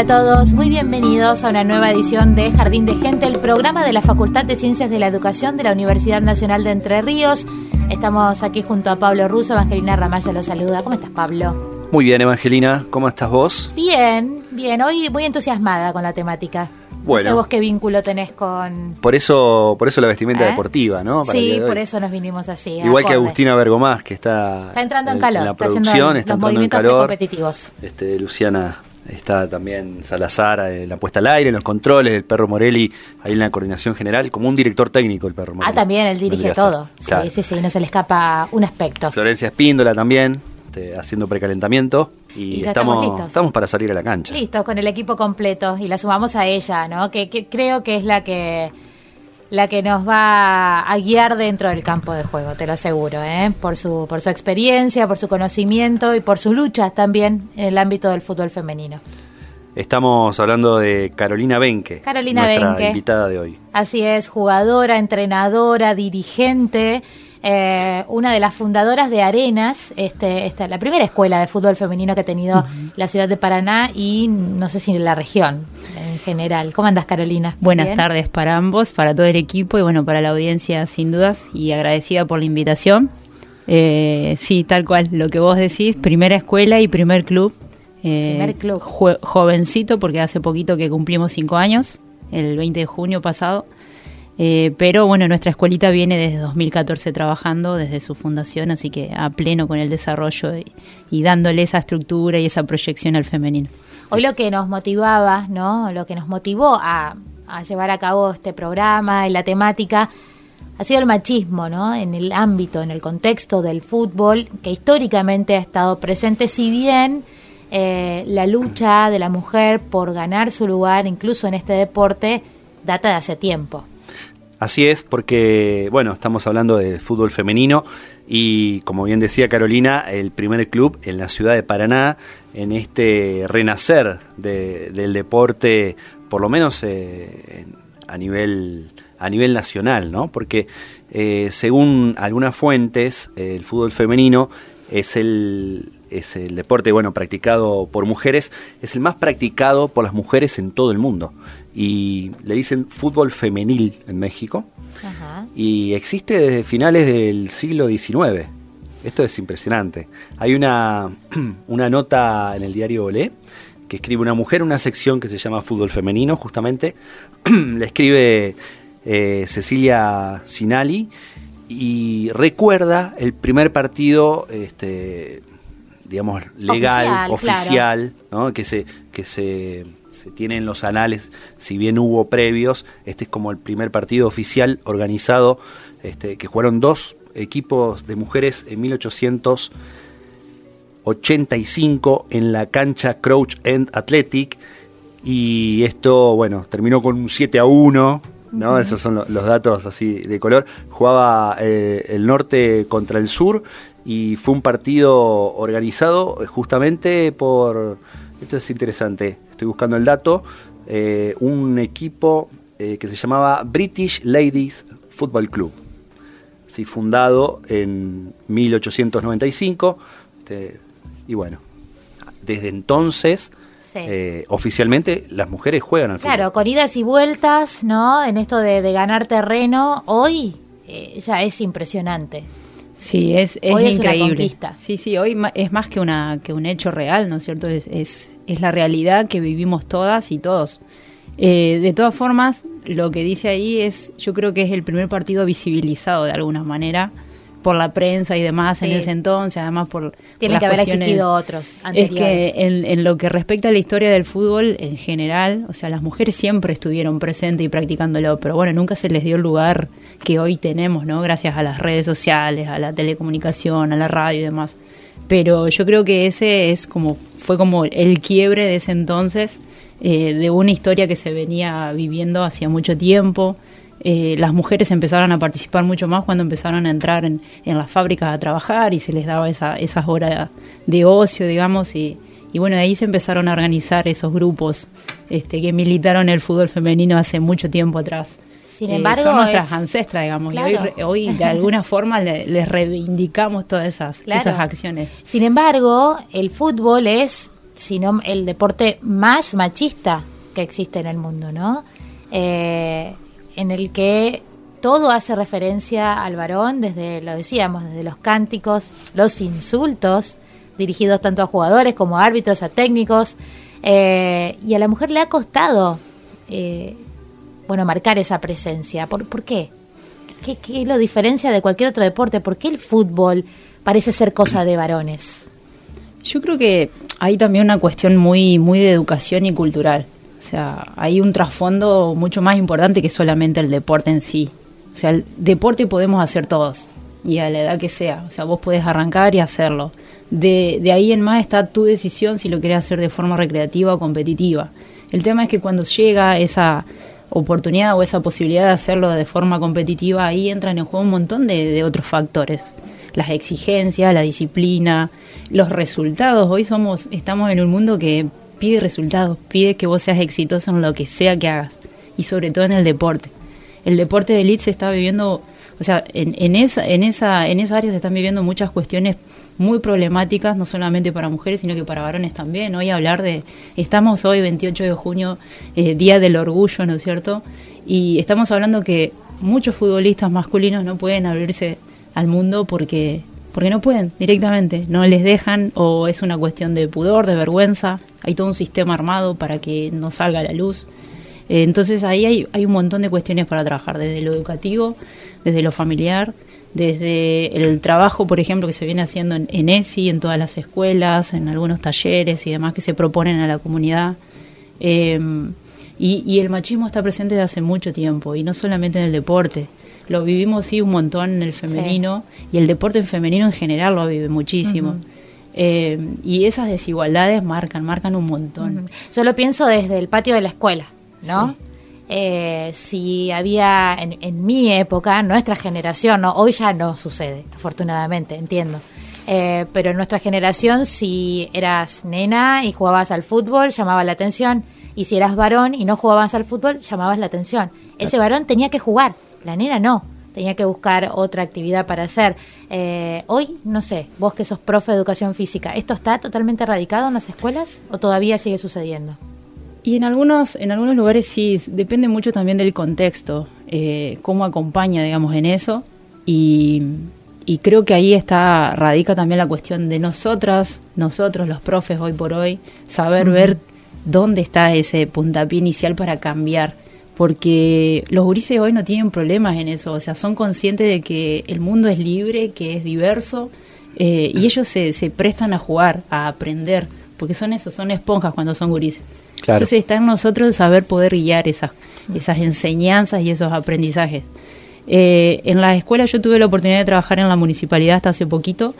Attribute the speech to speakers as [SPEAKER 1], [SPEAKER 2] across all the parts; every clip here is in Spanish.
[SPEAKER 1] Hola a todos, muy bienvenidos a una nueva edición de Jardín de Gente, el programa de la Facultad de Ciencias de la Educación de la Universidad Nacional de Entre Ríos. Estamos aquí junto a Pablo Russo, Evangelina Ramaya lo saluda. ¿Cómo estás, Pablo?
[SPEAKER 2] Muy bien, Evangelina, ¿cómo estás vos?
[SPEAKER 1] Bien, bien, hoy muy entusiasmada con la temática. No
[SPEAKER 2] Bueno.
[SPEAKER 1] sé vos qué vínculo tenés con...
[SPEAKER 2] Por eso, por eso la vestimenta
[SPEAKER 1] ¿Eh?
[SPEAKER 2] deportiva, ¿no? Para
[SPEAKER 1] Sí, por eso nos vinimos así.
[SPEAKER 2] Igual que. Agustina Bergomás, que está,
[SPEAKER 1] Está entrando en calor,
[SPEAKER 2] la
[SPEAKER 1] está haciendo
[SPEAKER 2] producción,
[SPEAKER 1] los
[SPEAKER 2] está entrando en
[SPEAKER 1] movimientos
[SPEAKER 2] calor.
[SPEAKER 1] competitivos.
[SPEAKER 2] Este, Luciana está también Salazar en la puesta al aire, en los controles, el perro Morelli ahí en la coordinación general, como un director técnico el perro Morelli.
[SPEAKER 1] Ah, también, él dirige todo. Sí,
[SPEAKER 2] Claro.
[SPEAKER 1] sí, sí, no se le escapa un aspecto.
[SPEAKER 2] Florencia Espíndola también, este, haciendo precalentamiento. Y,
[SPEAKER 1] estamos
[SPEAKER 2] estamos,
[SPEAKER 1] listos.
[SPEAKER 2] estamos para salir a la cancha.
[SPEAKER 1] Listo, con el equipo completo y la sumamos a ella, ¿no? Que, que creo que es la que la que nos va a guiar dentro del campo de juego, te lo aseguro, ¿eh? Por su por su experiencia, por su conocimiento y por sus luchas también en el ámbito del fútbol femenino.
[SPEAKER 2] Estamos hablando de Carolina Benque,
[SPEAKER 1] Carolina
[SPEAKER 2] nuestra
[SPEAKER 1] Benque.
[SPEAKER 2] invitada de hoy.
[SPEAKER 1] Así es, jugadora, entrenadora, dirigente, eh, una de las fundadoras de Arenas, este, esta, la primera escuela de fútbol femenino que ha tenido la ciudad de Paraná y no sé si la región en general. ¿Cómo andas, Carolina?
[SPEAKER 3] Buenas
[SPEAKER 1] ¿Bien?
[SPEAKER 3] tardes para ambos, para todo el equipo y bueno, para la audiencia sin dudas y agradecida por la invitación. Eh, sí, tal cual, lo que vos decís, primera escuela y primer club. Eh,
[SPEAKER 1] Primer club.
[SPEAKER 3] jovencito porque hace poquito que cumplimos cinco años, el 20 de junio pasado. Eh, pero bueno, nuestra escuelita viene desde 2014 trabajando, desde su fundación, así que a pleno con el desarrollo y, dándole esa estructura y esa proyección al femenino.
[SPEAKER 1] Hoy lo que nos motivaba, ¿no? Lo que nos motivó a, a llevar a cabo este programa y la temática ha sido el machismo, ¿no? En el ámbito, en el contexto del fútbol, que históricamente ha estado presente, si bien eh, la lucha de la mujer por ganar su lugar, incluso en este deporte, data de hace tiempo.
[SPEAKER 2] Así es, porque, bueno, estamos hablando de fútbol femenino y, como bien decía Carolina, el primer club en la ciudad de Paraná, en este renacer de- del deporte, por lo menos eh, a, nivel, a nivel nacional, ¿no? Porque, eh, según algunas fuentes, el fútbol femenino es el, es el deporte, bueno, practicado por mujeres, es el más practicado por las mujeres en todo el mundo. Y le dicen fútbol femenil en México.
[SPEAKER 1] Ajá.
[SPEAKER 2] Y existe desde finales del siglo XIX. Esto es impresionante. Hay una, una nota en el diario Olé que escribe una mujer, una sección que se llama Fútbol Femenino, justamente. Le escribe eh, Cecilia Sinali y recuerda el primer partido, este, digamos, legal,
[SPEAKER 1] Oficial,
[SPEAKER 2] oficial, ¿no? que, se, que se, se tiene en los anales, si bien hubo previos, este es como el primer partido oficial organizado, este, que jugaron dos equipos de mujeres en 1885 en la cancha Crouch End Athletic y esto, bueno, terminó con un 7 a 1 ¿no? Esos son los datos así de color. Jugaba eh, el norte contra el sur y fue un partido organizado justamente por, esto es interesante, estoy buscando el dato, eh, un equipo eh, que se llamaba British Ladies Football Club, ¿sí? fundado en 1895, este, y bueno, desde entonces... Eh, oficialmente las mujeres juegan al
[SPEAKER 1] fútbol.
[SPEAKER 2] Claro,
[SPEAKER 1] con idas y vueltas, ¿no? En esto de, ganar terreno, hoy ya es impresionante.
[SPEAKER 3] Sí, es, es increíble. sí, sí, hoy es más que, una, que un hecho real, ¿no es cierto? Es, es, es la realidad que vivimos todas y todos. Eh, de todas formas, lo que dice ahí es, yo creo que es el primer partido visibilizado de alguna manera por la prensa y demás en ese entonces, además por...
[SPEAKER 1] Tiene que haber existido otros
[SPEAKER 3] anteriores. Es que en, en, lo que respecta a la historia del fútbol en general, o sea, las mujeres siempre estuvieron presentes y practicándolo, pero bueno, nunca se les dio el lugar que hoy tenemos, ¿no? Gracias a las redes sociales, a la telecomunicación, a la radio y demás. Pero yo creo que ese es como, fue como el quiebre de ese entonces, eh, de una historia que se venía viviendo hacía mucho tiempo, eh, las mujeres empezaron a participar mucho más cuando empezaron a entrar en, las fábricas a trabajar y se les daba esa, esas horas de ocio, digamos, y, bueno, de ahí se empezaron a organizar esos grupos este, que militaron el fútbol femenino hace mucho tiempo atrás.
[SPEAKER 1] Sin eh, embargo,
[SPEAKER 3] son nuestras ancestras, digamos, y hoy, de alguna forma les reivindicamos todas esas, esas acciones.
[SPEAKER 1] Sin embargo, el fútbol es sino el deporte más machista que existe en el mundo, ¿no? Eh, en el que todo hace referencia al varón, desde, lo decíamos, desde los cánticos, los insultos, dirigidos tanto a jugadores como a árbitros, a técnicos, eh, y a la mujer le ha costado, eh, bueno, marcar esa presencia. ¿Por, qué? qué? ¿Qué lo diferencia de cualquier otro deporte? ¿Por qué el fútbol parece ser cosa de varones?
[SPEAKER 3] Yo creo que hay también una cuestión muy, muy de educación y cultural. O sea, hay un trasfondo mucho más importante que solamente el deporte en sí. O sea, el deporte podemos hacer todos, y a la edad que sea. O sea, vos podés arrancar y hacerlo. De, de ahí en más está tu decisión si lo querés hacer de forma recreativa o competitiva. El tema es que cuando llega esa oportunidad o esa posibilidad de hacerlo de forma competitiva, ahí entran en juego un montón de, de otros factores las exigencias, la disciplina, los resultados. Hoy somos, estamos en un mundo que pide resultados, pide que vos seas exitoso en lo que sea que hagas y sobre todo en el deporte. El deporte de elite se está viviendo, o sea, en, en, esa, en, esa, en esa área se están viviendo muchas cuestiones muy problemáticas, no solamente para mujeres, sino que para varones también. Hoy hablar de, estamos hoy 28 de junio, eh, Día del Orgullo, ¿no es cierto? Y estamos hablando que muchos futbolistas masculinos no pueden abrirse al mundo porque porque no pueden directamente, no les dejan o es una cuestión de pudor, de vergüenza, hay todo un sistema armado para que no salga la luz. Eh, entonces ahí hay, un montón de cuestiones para trabajar, desde lo educativo, desde lo familiar, desde el trabajo, por ejemplo, que se viene haciendo en, en ESI, en todas las escuelas, en algunos talleres y demás que se proponen a la comunidad. Eh, y, y el machismo está presente desde hace mucho tiempo, y no solamente en el deporte lo vivimos sí un montón en el femenino y el deporte en femenino en general lo vive muchísimo. Eh, y esas desigualdades marcan, marcan un montón.
[SPEAKER 1] Yo lo pienso desde el patio de la escuela, ¿no? Eh, si había en, en, mi época, nuestra generación, ¿no? hoy ya no sucede, afortunadamente, entiendo. Eh, pero en nuestra generación, si eras nena y jugabas al fútbol, llamaba la atención. Y si eras varón y no jugabas al fútbol, llamabas la atención. Ese varón tenía que jugar. La nena no, tenía que buscar otra actividad para hacer. Eh, hoy, no sé, vos que sos profe de educación física, ¿esto está totalmente erradicado en las escuelas o todavía sigue sucediendo?
[SPEAKER 3] Y en algunos, en algunos lugares sí, depende mucho también del contexto, eh, cómo acompaña, digamos, en eso. Y, creo que ahí está, radica también la cuestión de nosotras, nosotros los profes hoy por hoy, saber ver dónde está ese puntapié inicial para cambiar porque los gurises hoy no tienen problemas en eso, o sea, son conscientes de que el mundo es libre, que es diverso, eh, y ellos se, se, prestan a jugar, a aprender, porque son eso, son esponjas cuando son gurises. Entonces está en nosotros saber poder guiar esas, esas enseñanzas y esos aprendizajes. Eh, en la escuela yo tuve la oportunidad de trabajar en la municipalidad hasta hace poquito,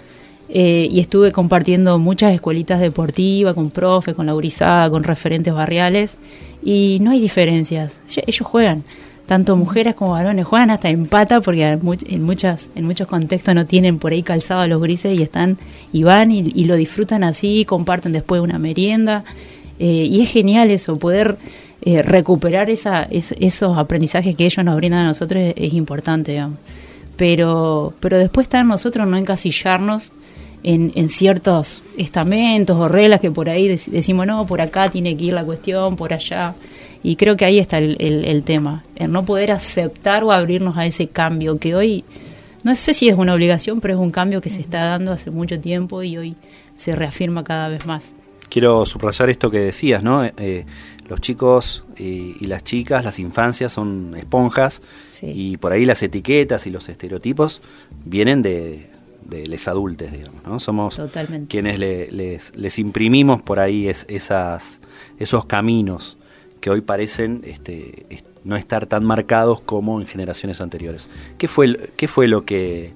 [SPEAKER 3] eh, y estuve compartiendo muchas escuelitas deportivas con profes, con la gurizada, con referentes barriales y no hay diferencias. Ellos juegan. tanto mujeres como varones juegan hasta en pata porque en, muchas, en muchos contextos no tienen por ahí calzado los grises y están y van y, lo disfrutan así, comparten después una merienda. Eh, y es genial eso, poder eh, recuperar esa, esos aprendizajes que ellos nos brindan a nosotros es, importante. Pero, pero después estar nosotros no encasillarnos en, en, ciertos estamentos o reglas que por ahí decimos, no, por acá tiene que ir la cuestión, por allá. Y creo que ahí está el, el, tema, el no poder aceptar o abrirnos a ese cambio que hoy, no sé si es una obligación, pero es un cambio que se está dando hace mucho tiempo y hoy se reafirma cada vez más.
[SPEAKER 2] Quiero subrayar esto que decías, ¿no? Eh, eh, los chicos y, las chicas, las infancias son esponjas y por ahí las etiquetas y los estereotipos vienen de, de les adultos, digamos, ¿no? Somos quienes les, les, imprimimos por ahí esas, esos caminos que hoy parecen este, no estar tan marcados como en generaciones anteriores. ¿Qué fue, qué fue lo que,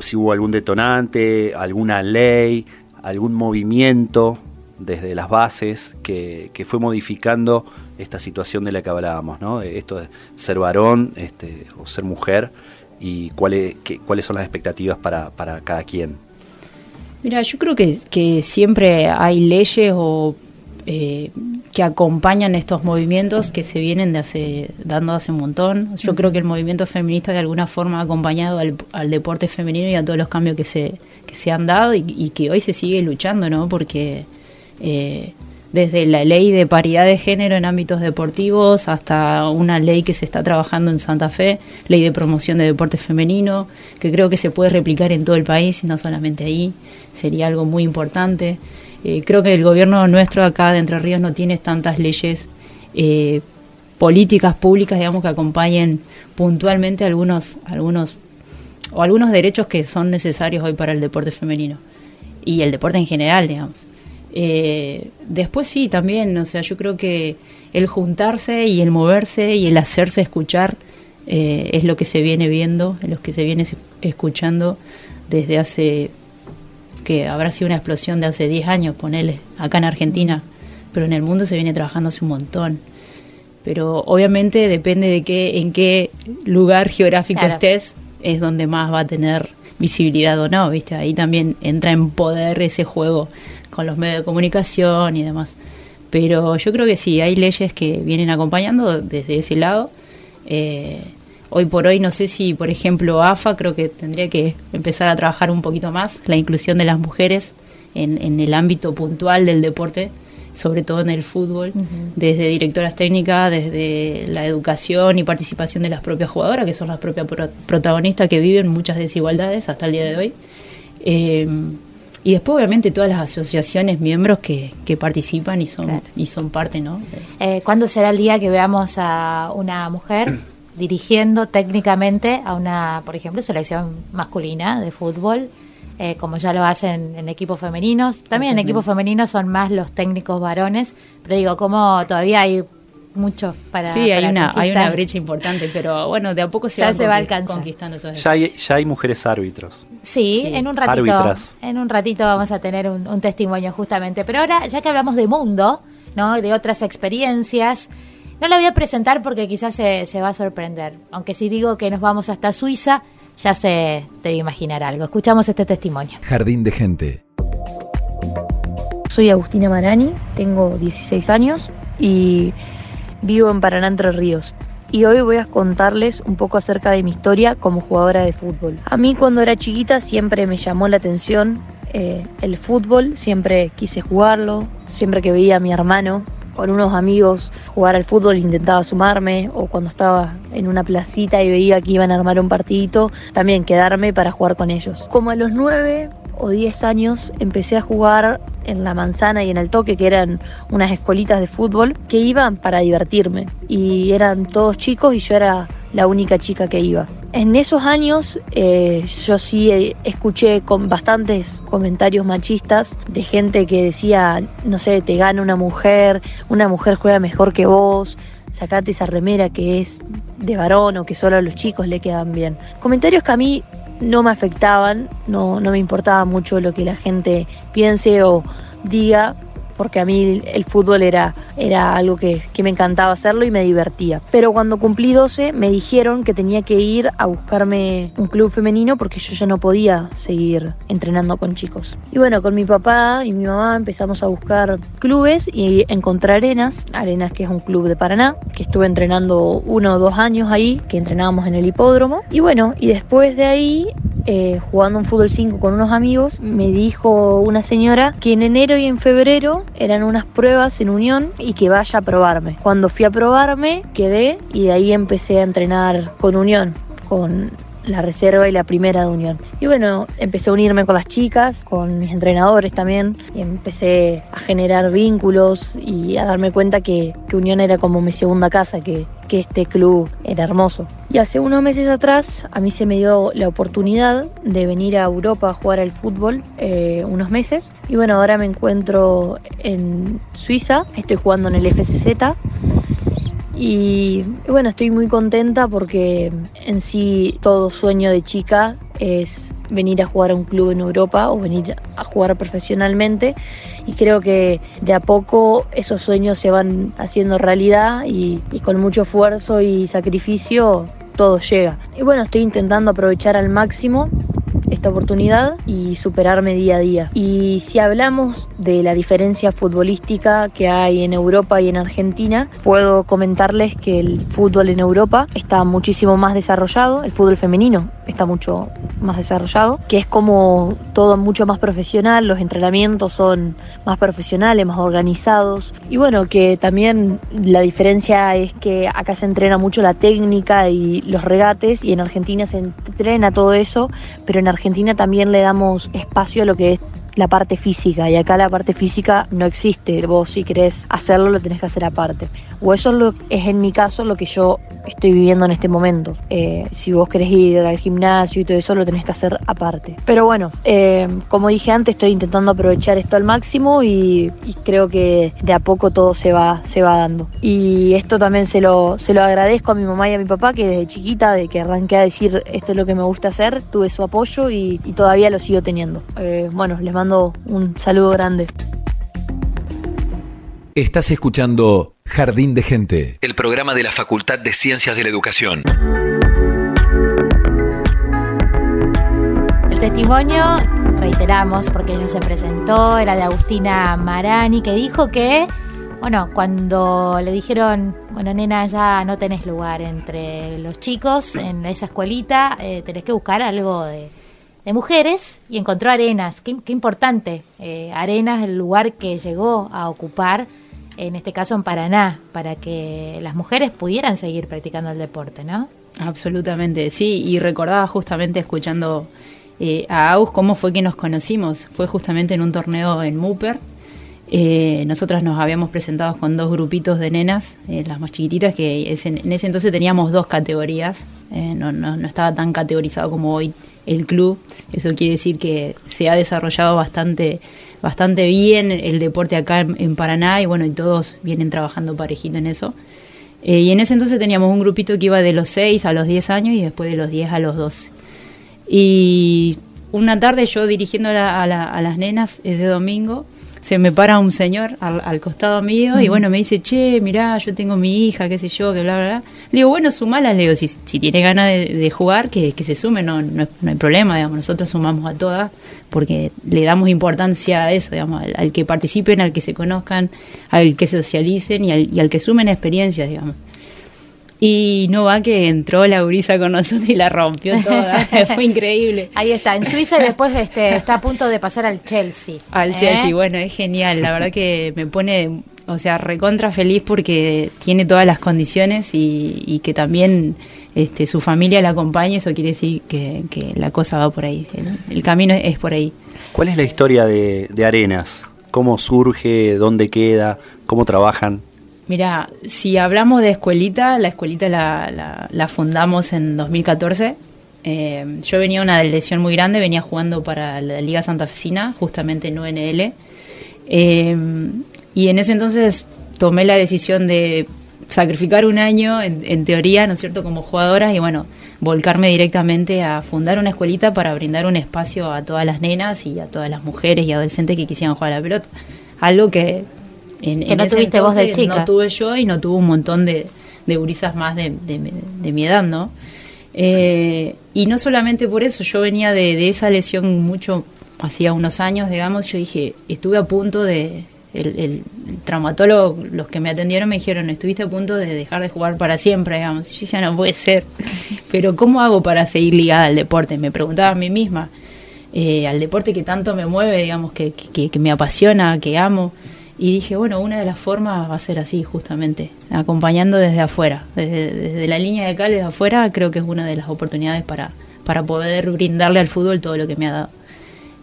[SPEAKER 2] si hubo algún detonante, alguna ley, algún movimiento desde las bases que, que, fue modificando esta situación de la que hablábamos, ¿no? Esto de ser varón este, o ser mujer y cuáles, cuáles son las expectativas para, para cada quien.
[SPEAKER 3] Mira, yo creo que, que siempre hay leyes o eh, que acompañan estos movimientos que se vienen de hace, dando hace un montón. Yo creo que el movimiento feminista de alguna forma ha acompañado al, deporte femenino y a todos los cambios que se, que se han dado y, que hoy se sigue luchando, ¿no? Porque eh, desde la ley de paridad de género en ámbitos deportivos hasta una ley que se está trabajando en Santa Fe, ley de promoción de deporte femenino, que creo que se puede replicar en todo el país y no solamente ahí, sería algo muy importante. Eh, creo que el gobierno nuestro acá de Entre Ríos no tiene tantas leyes eh, políticas públicas, digamos, que acompañen puntualmente algunos, algunos, o algunos derechos que son necesarios hoy para el deporte femenino y el deporte en general, digamos. Eh, después sí, también, o sea, yo creo que el juntarse y el moverse y el hacerse escuchar es lo que se viene viendo, es lo que se viene escuchando desde hace que habrá sido una explosión de hace 10 años, ponele, acá en Argentina, pero en el mundo se viene trabajando hace un montón. Pero obviamente depende de qué, en qué lugar geográfico estés, es donde más va a tener visibilidad o no, ¿viste? Ahí también entra en poder ese juego con los medios de comunicación y demás. Pero yo creo que sí, hay leyes que vienen acompañando desde ese lado. Eh, Hoy por hoy no sé si, por ejemplo, AFA creo que tendría que empezar a trabajar un poquito más la inclusión de las mujeres en, el ámbito puntual del deporte, sobre todo en el fútbol, desde directoras técnicas, desde la educación y participación de las propias jugadoras, que son las propias protagonistas que viven muchas desigualdades hasta el día de hoy. Eh, y después obviamente todas las asociaciones miembros que, que participan y son y son parte no
[SPEAKER 1] eh, ¿cuándo será el día que veamos a una mujer dirigiendo técnicamente a una, por ejemplo, selección masculina de fútbol, eh, como ya lo hacen en equipos femeninos. También en equipos femeninos son más los técnicos varones, pero digo, como todavía hay mucho para
[SPEAKER 3] Sí, hay una hay una brecha importante, pero bueno, de a poco se,
[SPEAKER 1] se va
[SPEAKER 3] conquistando esos
[SPEAKER 2] ya hay, ya hay mujeres árbitros.
[SPEAKER 1] Sí, en un ratito en un ratito vamos a tener un, un, testimonio justamente, pero ahora ya que hablamos de mundo, ¿no? de otras experiencias, no la voy a presentar porque quizás se, va a sorprender. Aunque si digo que nos vamos hasta Suiza, ya se te imaginar algo. Escuchamos este testimonio.
[SPEAKER 4] Jardín de gente.
[SPEAKER 5] Soy Agustina Marani, tengo 16 años y vivo en Paraná Entre Ríos. Y hoy voy a contarles un poco acerca de mi historia como jugadora de fútbol. A mí cuando era chiquita siempre me llamó la atención eh, el fútbol, siempre quise jugarlo, siempre que veía a mi hermano con unos amigos jugar al fútbol intentaba sumarme o cuando estaba en una placita y veía que iban a armar un partidito, también quedarme para jugar con ellos. Como a los 9 o 10 años empecé a jugar en la manzana y en el toque, que eran unas escuelitas de fútbol, que iban para divertirme. Y eran todos chicos y yo era la única chica que iba. En esos años eh, yo sí eh, escuché con bastantes comentarios machistas de gente que decía, no sé, te gana una mujer, una mujer juega mejor que vos, sacate esa remera que es de varón o que solo a los chicos le quedan bien. Comentarios que a mí no me afectaban, no, no me importaba mucho lo que la gente piense o diga, porque a mí el fútbol era, era algo que, que me encantaba hacerlo y me divertía. Pero cuando cumplí 12 me dijeron que tenía que ir a buscarme un club femenino porque yo ya no podía seguir entrenando con chicos. Y bueno, con mi papá y mi mamá empezamos a buscar clubes y encontré Arenas, Arenas que es un club de Paraná, que estuve entrenando uno o dos años ahí, que entrenábamos en el hipódromo. Y bueno, y después de ahí eh, jugando un fútbol 5 con unos amigos, me dijo una señora que en enero y en febrero eran unas pruebas en Unión y que vaya a probarme. Cuando fui a probarme, quedé y de ahí empecé a entrenar con Unión, con la reserva y la primera de Unión. Y bueno, empecé a unirme con las chicas, con mis entrenadores también, y empecé a generar vínculos y a darme cuenta que, que Unión era como mi segunda casa, que, que este club era hermoso. Y hace unos meses atrás a mí se me dio la oportunidad de venir a Europa a jugar al fútbol eh, unos meses. Y bueno, ahora me encuentro en Suiza, estoy jugando en el FCZ y, bueno, estoy muy contenta porque en sí todo sueño de chica es venir a jugar a un club en Europa o venir a jugar profesionalmente y creo que de a poco esos sueños se van haciendo realidad y, con mucho esfuerzo y sacrificio todo llega. Y bueno, estoy intentando aprovechar al máximo esta oportunidad y superarme día a día. Y si hablamos de la diferencia futbolística que hay en Europa y en Argentina, puedo comentarles que el fútbol en Europa está muchísimo más desarrollado, el fútbol femenino está mucho más desarrollado, que es como todo mucho más profesional, los entrenamientos son más profesionales, más organizados. Y bueno, que también la diferencia es que acá se entrena mucho la técnica y los regates y en Argentina se entrena todo eso, pero en Argentina también le damos espacio a lo que es la parte física y acá la parte física no existe. Vos si querés hacerlo lo tenés que hacer aparte. O eso es, lo, es en mi caso lo que yo estoy viviendo en este momento. Eh, si vos querés ir al gimnasio y todo eso lo tenés que hacer aparte. Pero bueno, eh, como dije antes, estoy intentando aprovechar esto al máximo y, y, creo que de a poco todo se va, se va dando. Y esto también se lo, se lo agradezco a mi mamá y a mi papá que desde chiquita, de que arranqué a decir esto es lo que me gusta hacer, tuve su apoyo y, y todavía lo sigo teniendo. Eh, bueno, les mando un saludo grande.
[SPEAKER 4] Estás escuchando Jardín de Gente, el programa de la Facultad de Ciencias de la Educación.
[SPEAKER 1] El testimonio, reiteramos, porque ella se presentó, era de Agustina Marani, que dijo que, bueno, cuando le dijeron, bueno, nena, ya no tenés lugar entre los chicos en esa escuelita, eh, tenés que buscar algo de, de mujeres y encontró Arenas. Qué, qué importante. Eh, Arenas, el lugar que llegó a ocupar, en este caso en Paraná, para que las mujeres pudieran seguir practicando el deporte, ¿no?
[SPEAKER 3] Absolutamente, sí. Y recordaba justamente escuchando eh, a Aus cómo fue que nos conocimos. Fue justamente en un torneo en Muper. Eh, nosotras nos habíamos presentado con dos grupitos de nenas, eh, las más chiquititas, que en, ese entonces teníamos dos categorías, eh, no, no, no, estaba tan categorizado como hoy el club. Eso quiere decir que se ha desarrollado bastante, bastante bien el deporte acá en, Paraná y bueno, y todos vienen trabajando parejito en eso. Eh, y en ese entonces teníamos un grupito que iba de los 6 a los 10 años y después de los 10 a los 12. Y una tarde yo dirigiendo a las nenas ese domingo, se me para un señor al, al costado mío y bueno, me dice, che, mirá, yo tengo mi hija, qué sé yo, que bla, bla, bla. Le digo, bueno, sumala, le digo, si, si tiene ganas de, de, jugar, que, que se sume, no, no, no, hay problema, digamos, nosotros sumamos a todas porque le damos importancia a eso, digamos, al, al que participen, al que se conozcan, al que socialicen y al, y al que sumen experiencias, digamos. Y no va que entró la gurisa con nosotros y la rompió toda. Fue increíble.
[SPEAKER 1] Ahí está, en Suiza y después este, está a punto de pasar al Chelsea.
[SPEAKER 3] Al
[SPEAKER 1] ¿eh?
[SPEAKER 3] Chelsea, bueno, es genial. La verdad que me pone, o sea, recontra feliz porque tiene todas las condiciones y, y que también este, su familia la acompañe. Eso quiere decir que, que la cosa va por ahí. El, el, camino es por ahí.
[SPEAKER 2] ¿Cuál es la historia de, de Arenas? ¿Cómo surge? ¿Dónde queda? ¿Cómo trabajan?
[SPEAKER 3] Mira, si hablamos de escuelita, la escuelita la, fundamos en 2014. Eh, yo venía una lesión muy grande, venía jugando para la Liga Santa Fecina, justamente en UNL. Eh, y en ese entonces tomé la decisión de sacrificar un año, en, en, teoría, ¿no es cierto?, como jugadora, y bueno, volcarme directamente a fundar una escuelita para brindar un espacio a todas las nenas y a todas las mujeres y adolescentes que quisieran jugar a la pelota algo que en,
[SPEAKER 1] Que no tuviste vos de chica.
[SPEAKER 3] No tuve yo y no tuvo un montón de, de gurisas más de, de- de mi edad, ¿no? Eh, y no solamente por eso, yo venía de, de esa lesión mucho, hacía unos años, digamos, yo dije, estuve a punto de, el, el- el traumatólogo, los que me atendieron me dijeron, estuviste a punto de dejar de jugar para siempre, digamos. Y yo decía, no puede ser, pero ¿cómo hago para seguir ligada al deporte? Me preguntaba a mí misma, eh, al deporte que tanto me mueve, digamos, que, que, que me apasiona, que amo. Y dije, bueno, una de las formas va a ser así, justamente, acompañando desde afuera, desde, desde la línea de cal, desde afuera, creo que es una de las oportunidades para, para poder brindarle al fútbol todo lo que me ha dado.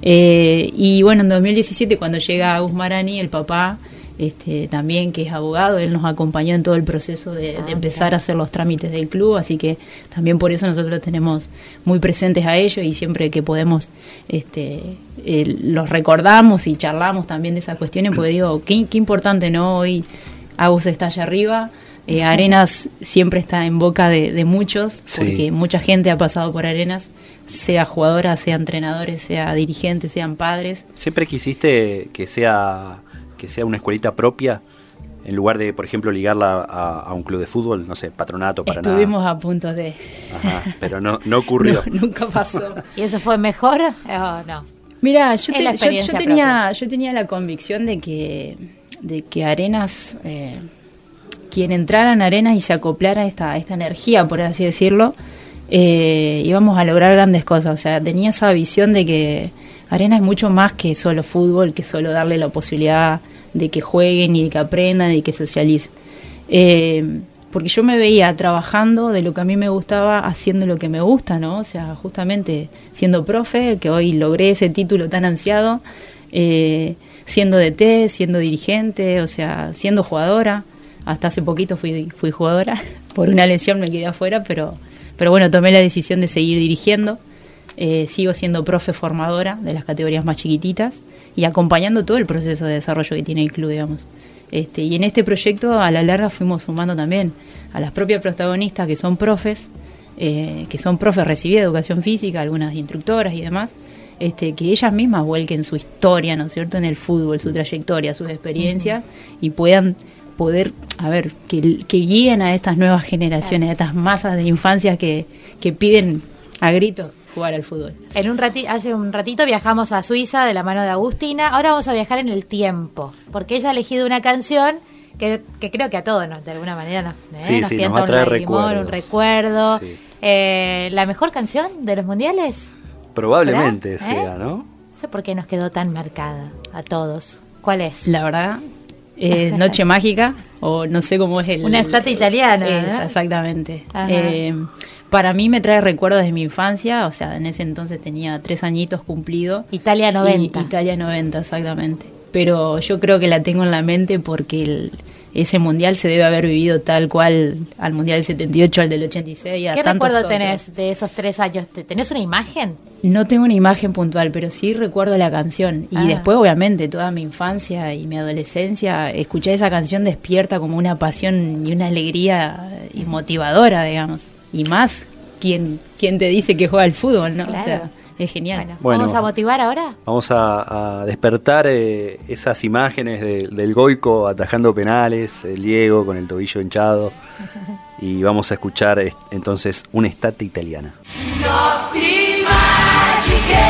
[SPEAKER 3] Eh, y bueno, en 2017 cuando llega Agus Marani, el papá, este, también que es abogado, él nos acompañó en todo el proceso de, de empezar a hacer los trámites del club, así que también por eso nosotros tenemos muy presentes a ellos y siempre que podemos este, eh, los recordamos y charlamos también de esas cuestiones, porque digo, qué, qué importante, ¿no? Hoy Agus está allá arriba. eh, Arenas siempre está en boca de, de muchos,
[SPEAKER 2] Sí.
[SPEAKER 3] porque mucha gente ha pasado por Arenas, sea jugadoras, sea entrenadores, sea dirigentes, sean padres.
[SPEAKER 2] ¿Siempre quisiste que sea, que sea una escuelita propia? En lugar de, por ejemplo, ligarla a, a un club de fútbol, no sé, patronato, para
[SPEAKER 3] Estuvimos a punto de...
[SPEAKER 2] Ajá, pero no, no ocurrió.
[SPEAKER 3] No, nunca pasó.
[SPEAKER 1] ¿Y eso fue mejor o no?
[SPEAKER 3] Mira, yo, te-
[SPEAKER 1] la
[SPEAKER 3] yo- yo tenía, yo tenía la convicción de que, de que Arenas, eh, quien entrara en Arenas y se acoplara a esta, esta energía, por así decirlo, eh, íbamos a lograr grandes cosas. O sea, tenía esa visión de que Arenas es mucho más que solo fútbol, que solo darle la posibilidad de que jueguen y de que aprendan y que socialicen. Eh, porque yo me veía trabajando de lo que a mí me gustaba, haciendo lo que me gusta, ¿no? O sea, justamente siendo profe, que hoy logré ese título tan ansiado, eh, siendo DT, siendo dirigente, o sea, siendo jugadora. Hasta hace poquito fui, fui jugadora, por una lesión me quedé afuera, pero, pero bueno, tomé la decisión de seguir dirigiendo. Eh, sigo siendo profe formadora de las categorías más chiquititas y acompañando todo el proceso de desarrollo que tiene el club, digamos. Este, y en este proyecto a la larga fuimos sumando también a las propias protagonistas que son profes, eh, que son profes recibidas de educación física, algunas instructoras y demás, este, que ellas mismas vuelquen su historia, ¿no es cierto?, en el fútbol, su trayectoria, sus experiencias y puedan poder, a ver, que, que guíen a estas nuevas generaciones, a estas masas de infancias que, que piden a gritos jugar al fútbol.
[SPEAKER 1] En un rati hace un ratito viajamos a Suiza de la mano de Agustina. Ahora vamos a viajar en el tiempo, porque ella ha elegido una canción que, que creo que a todos nos, de alguna manera nos, ¿eh?
[SPEAKER 2] Sí,
[SPEAKER 1] nos
[SPEAKER 2] sí,
[SPEAKER 1] tienta
[SPEAKER 2] nos va a
[SPEAKER 1] un
[SPEAKER 2] traer
[SPEAKER 1] lagrimón, un
[SPEAKER 2] recuerdos.
[SPEAKER 1] recuerdo.
[SPEAKER 2] Sí.
[SPEAKER 1] Eh, ¿La mejor canción de los mundiales?
[SPEAKER 2] Probablemente
[SPEAKER 1] ¿Será? ¿Eh?
[SPEAKER 2] sea, ¿no?
[SPEAKER 1] No sé por qué nos quedó tan marcada a todos. ¿Cuál es?
[SPEAKER 3] La verdad, es Noche Mágica, o no sé cómo es el...
[SPEAKER 1] Una estatua italiana,
[SPEAKER 3] Es,
[SPEAKER 1] ¿no?
[SPEAKER 3] exactamente. Eh, para mí me trae recuerdos de mi infancia, o sea, en ese entonces tenía tres añitos cumplido.
[SPEAKER 1] Italia 90.
[SPEAKER 3] Y- Italia 90, exactamente. Pero yo creo que la tengo en la mente porque el- ese mundial se debe haber vivido tal cual al mundial del 78, al del 86 y a
[SPEAKER 1] ¿Qué
[SPEAKER 3] tantos
[SPEAKER 1] recuerdo
[SPEAKER 3] otros.
[SPEAKER 1] tenés de esos tres años? ¿Te- ¿Tenés una imagen?
[SPEAKER 3] No tengo una imagen puntual, pero sí recuerdo la canción. Y
[SPEAKER 1] Ah.
[SPEAKER 3] después, obviamente, toda mi infancia y mi adolescencia, escuchar esa canción despierta como una pasión y una alegría eh, y motivadora, digamos. Y más, quien, quien te dice que juega al fútbol, ¿no?
[SPEAKER 1] Claro.
[SPEAKER 3] O sea, es genial.
[SPEAKER 1] Bueno,
[SPEAKER 2] Bueno.
[SPEAKER 1] ¿vamos a motivar ahora?
[SPEAKER 2] Vamos a, a despertar eh, esas imágenes de- del Goico atajando penales, el Diego con el tobillo hinchado. Y vamos a escuchar entonces una estate italiana.
[SPEAKER 6] Notti magiche,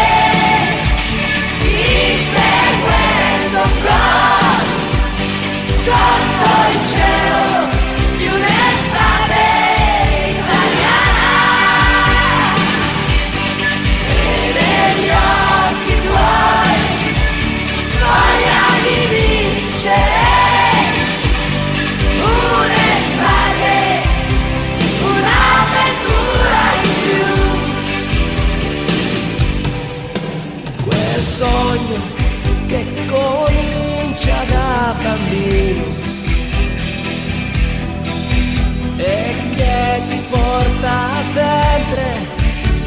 [SPEAKER 6] sempre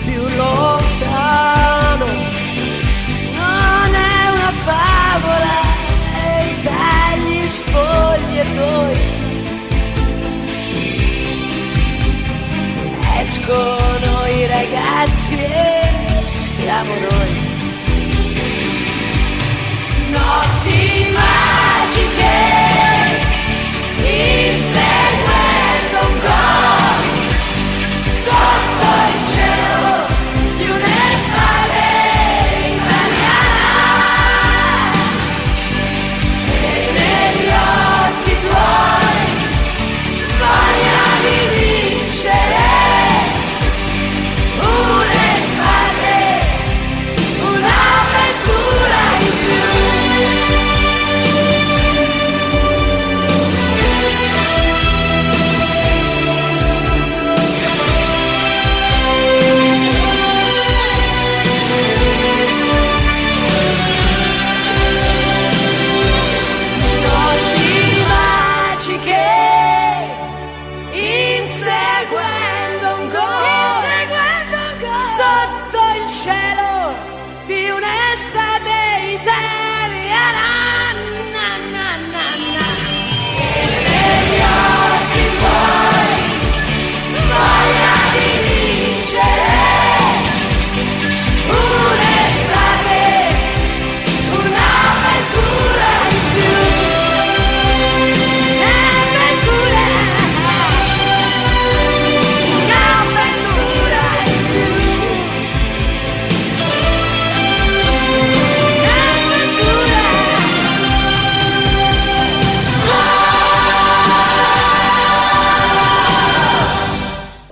[SPEAKER 6] più lontano. Non è una favola e dagli spogliatoi escono i ragazzi e siamo noi.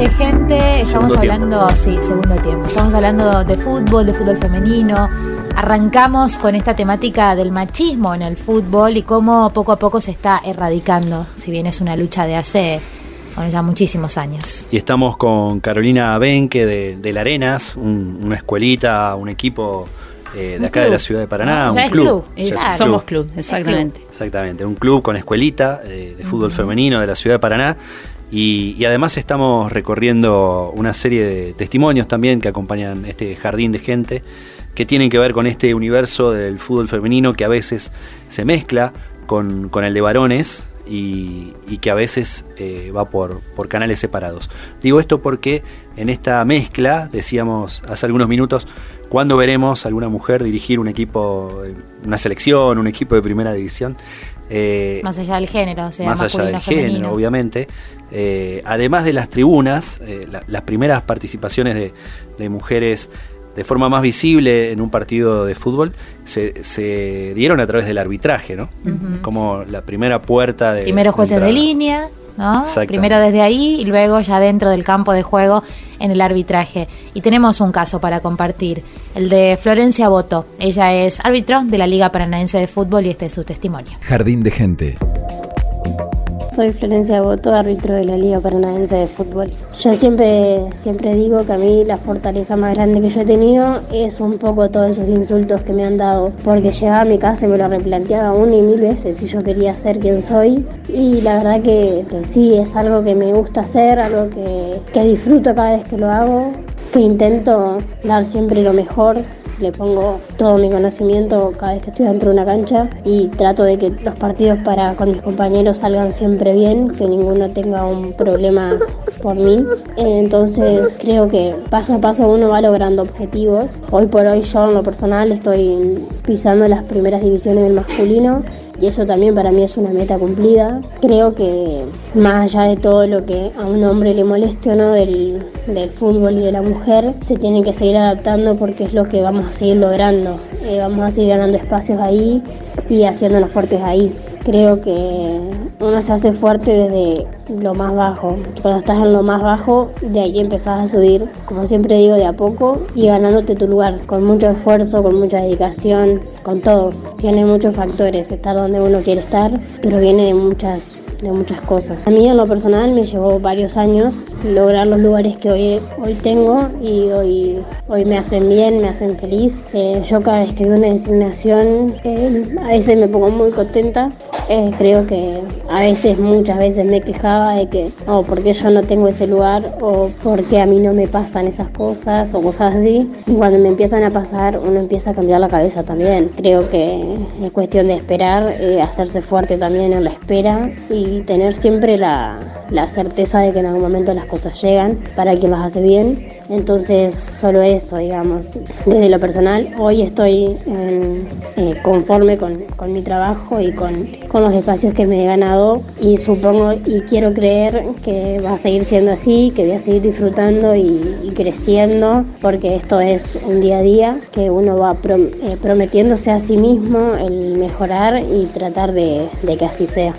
[SPEAKER 1] De gente, estamos hablando, sí, segundo tiempo, estamos hablando de fútbol, de fútbol femenino. Arrancamos con esta temática del machismo en el fútbol y cómo poco a poco se está erradicando, si bien es una lucha de hace bueno, ya muchísimos años.
[SPEAKER 2] Y estamos con Carolina Benque de, de La Arenas, una escuelita, un equipo eh, de acá de la ciudad de Paraná, un club.
[SPEAKER 3] Somos club, exactamente.
[SPEAKER 2] Exactamente, un club con escuelita eh, de fútbol femenino de la ciudad de Paraná. Y, además estamos recorriendo una serie de testimonios también que acompañan este jardín de gente que tienen que ver con este universo del fútbol femenino que a veces se mezcla con, el de varones y, que a veces eh, va por, por canales separados. Digo esto porque en esta mezcla, decíamos hace algunos minutos, ¿cuándo veremos a alguna mujer dirigir un equipo, una selección, un equipo de primera división?
[SPEAKER 1] Eh, más allá del género, o sea,
[SPEAKER 2] más allá del género, obviamente. Eh, además de las tribunas, eh, las primeras participaciones de, mujeres de forma más visible en un partido de fútbol se, dieron a través del arbitraje, ¿no? Como la primera puerta de.
[SPEAKER 1] Primero jueces de línea, ¿no? Primero desde ahí y luego ya dentro del campo de juego en el arbitraje. Y tenemos un caso para compartir, el de Florencia Boto. Ella es árbitro de la Liga Paranaense de Fútbol y este es su testimonio.
[SPEAKER 4] Jardín de gente.
[SPEAKER 7] Soy Florencia Boto, árbitro de la Liga Paranaense de Fútbol. Yo siempre, siempre digo que a mí la fortaleza más grande que yo he tenido es un poco todos esos insultos que me han dado, porque llegaba a mi casa y me lo replanteaba una y mil veces si yo quería ser quien soy. Y la verdad que, sí, es algo que me gusta hacer, algo que, que disfruto cada vez que lo hago, que intento dar siempre lo mejor le pongo todo mi conocimiento cada vez que estoy dentro de una cancha y trato de que los partidos para con mis compañeros salgan siempre bien, que ninguno tenga un problema por mí. Entonces creo que paso a paso uno va logrando objetivos. Hoy por hoy yo en lo personal estoy pisando las primeras divisiones del masculino y eso también para mí es una meta cumplida. Creo que más allá de todo lo que a un hombre le moleste o no del, del fútbol y de la mujer, se tiene que seguir adaptando porque es lo que vamos a seguir logrando. Eh, vamos a seguir ganando espacios ahí y haciéndonos fuertes ahí. Creo que uno se hace fuerte desde lo más bajo. Cuando estás en lo más bajo, de ahí empezás a subir, como siempre digo, de a poco y ganándote tu lugar, con mucho esfuerzo, con mucha dedicación, con todo. Tiene muchos factores, estar donde uno quiere estar, pero viene de muchas de muchas cosas. A mí en lo personal me llevó varios años lograr los lugares que hoy, hoy tengo y hoy, hoy me hacen bien, me hacen feliz. Eh, yo cada vez que veo una designación eh, a veces me pongo muy contenta eh, creo que a veces, muchas veces me quejaba de que, oh, ¿por qué yo no tengo ese lugar? O ¿por qué a mí no me pasan esas cosas? O cosas así. Y cuando me empiezan a pasar, uno empieza a cambiar la cabeza también. Creo que es cuestión de esperar, eh, hacerse fuerte también en la espera y tener siempre la, la certeza de que en algún momento las cosas llegan para quien las hace bien. Entonces, solo eso, digamos. Desde lo personal, hoy estoy eh, conforme con, con, mi trabajo y con, con, los espacios que me he ganado y supongo y quiero creer que va a seguir siendo así, que voy a seguir disfrutando y, creciendo, porque esto es un día a día que uno va eh, prometiéndose a sí mismo el mejorar y tratar de que así sea.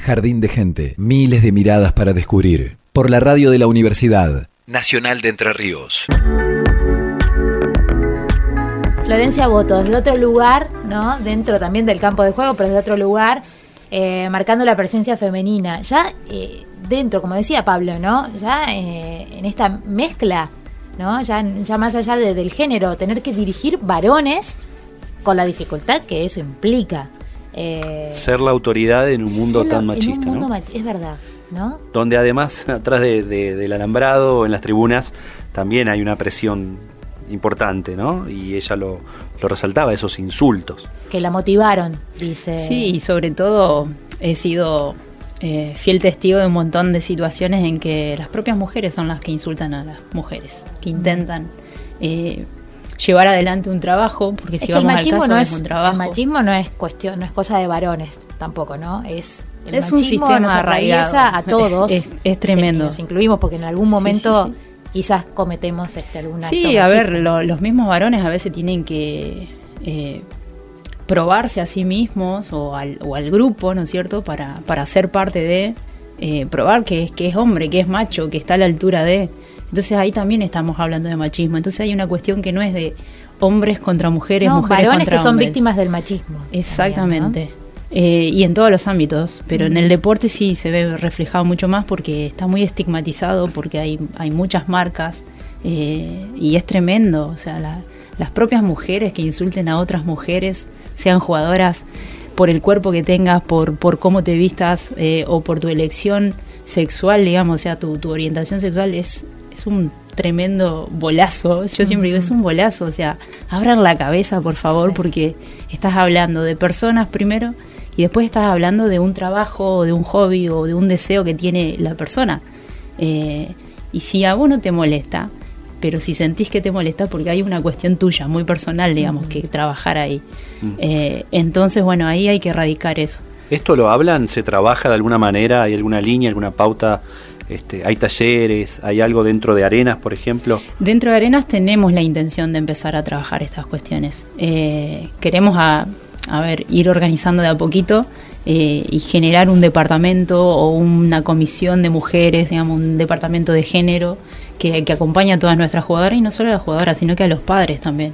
[SPEAKER 4] Jardín de gente, miles de miradas para descubrir. Por la radio de la Universidad Nacional de Entre Ríos.
[SPEAKER 1] Florencia Boto, desde otro lugar, ¿no? Dentro también del campo de juego, pero desde otro lugar, eh, marcando la presencia femenina. Ya eh, dentro, como decía Pablo, ¿no? Ya eh, en esta mezcla, ¿no? Ya, ya más allá del género, tener que dirigir varones con la dificultad que eso implica.
[SPEAKER 2] Eh, ser la autoridad en un mundo tan machista. ¿no?
[SPEAKER 1] es verdad, ¿no?
[SPEAKER 2] Donde además, atrás de, del alambrado, en las tribunas, también hay una presión importante, ¿no? Y ella lo, lo resaltaba, esos insultos.
[SPEAKER 1] Que la motivaron, dice.
[SPEAKER 3] Sí, y sobre todo he sido eh, fiel testigo de un montón de situaciones en que las propias mujeres son las que insultan a las mujeres, que intentan eh, llevar adelante un trabajo, porque si vamos al caso
[SPEAKER 1] no
[SPEAKER 3] es, un trabajo.
[SPEAKER 1] El machismo no es cuestión, no es cosa de varones tampoco, ¿no? Es
[SPEAKER 3] es un sistema nos
[SPEAKER 1] atraviesa a todos.
[SPEAKER 3] Es, tremendo.
[SPEAKER 1] Nos incluimos porque en algún momento quizás cometemos este algún
[SPEAKER 3] Sí, a ver, los mismos varones a veces tienen que eh, probarse a sí mismos o al, o al grupo, ¿no es cierto? Para, para ser parte de eh, probar que, que es hombre, que es macho, que está a la altura de. Entonces ahí también estamos hablando de machismo. Entonces hay una cuestión que no es de hombres contra mujeres,
[SPEAKER 1] no,
[SPEAKER 3] mujeres
[SPEAKER 1] varones
[SPEAKER 3] que
[SPEAKER 1] son víctimas del machismo.
[SPEAKER 3] Exactamente. Eh, y en todos los ámbitos, pero en el deporte sí se ve reflejado mucho más porque está muy estigmatizado, porque hay, hay muchas marcas eh, y es tremendo. O sea, las propias mujeres que insulten a otras mujeres, sean jugadoras por el cuerpo que tengas, por, por cómo te vistas eh, o por tu elección sexual, digamos, o sea, tu, tu orientación sexual es es un tremendo bolazo. Yo siempre digo, es un bolazo. O sea, abran la cabeza, por favor, porque estás hablando de personas primero y después estás hablando de un trabajo, o de un hobby o de un deseo que tiene la persona. Eh, y si a vos no te molesta, pero si sentís que te molesta porque hay una cuestión tuya, muy personal, digamos, que trabajar ahí. Eh, entonces, bueno, ahí hay que erradicar eso.
[SPEAKER 2] ¿Esto lo hablan? ¿Se trabaja de alguna manera? ¿Hay alguna línea, alguna pauta este, ¿Hay talleres? ¿Hay algo dentro de Arenas, por ejemplo?
[SPEAKER 3] Dentro de Arenas tenemos la intención de empezar a trabajar estas cuestiones. Eh, queremos a, ver, ir organizando de a poquito eh, y generar un departamento o una comisión de mujeres, digamos, un departamento de género que, que acompañe a todas nuestras jugadoras y no solo a las jugadoras, sino que a los padres también.